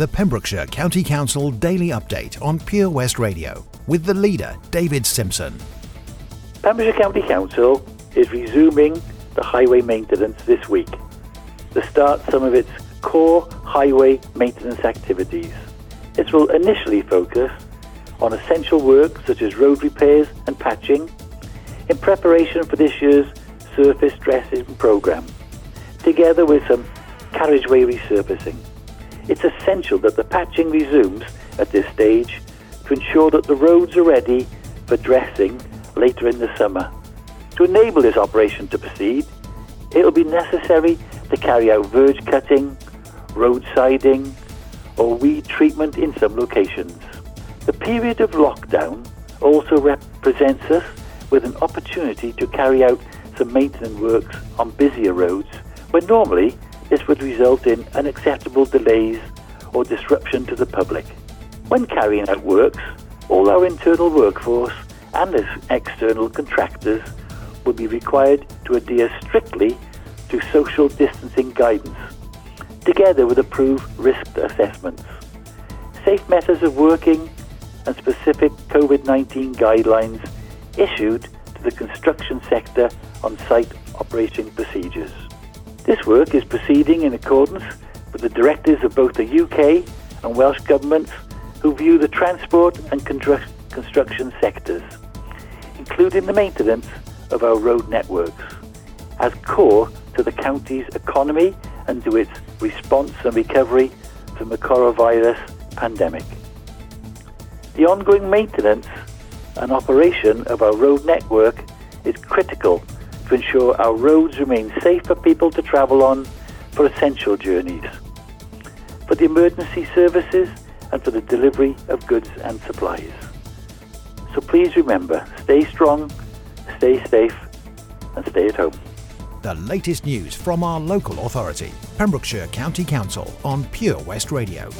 the Pembrokeshire County Council Daily Update on Pure West Radio with the leader, David Simpson. Pembrokeshire County Council is resuming the highway maintenance this week to start some of its core highway maintenance activities. It will initially focus on essential work such as road repairs and patching in preparation for this year's surface dressing programme, together with some carriageway resurfacing. Essential that the patching resumes at this stage to ensure that the roads are ready for dressing later in the summer. To enable this operation to proceed, it will be necessary to carry out verge cutting, road siding, or weed treatment in some locations. The period of lockdown also represents us with an opportunity to carry out some maintenance works on busier roads when normally this would result in unacceptable delays or disruption to the public. When carrying out works, all our internal workforce and external contractors will be required to adhere strictly to social distancing guidance, together with approved risk assessments. Safe methods of working and specific COVID 19 guidelines issued to the construction sector on site operating procedures. This work is proceeding in accordance with the directives of both the UK and Welsh governments who view the transport and construction sectors, including the maintenance of our road networks, as core to the county's economy and to its response and recovery from the coronavirus pandemic. The ongoing maintenance and operation of our road network is critical to ensure our roads remain safe for people to travel on for essential journeys, for the emergency services, and for the delivery of goods and supplies. So please remember, stay strong, stay safe, and stay at home. The latest news from our local authority, Pembrokeshire County Council on Pure West Radio.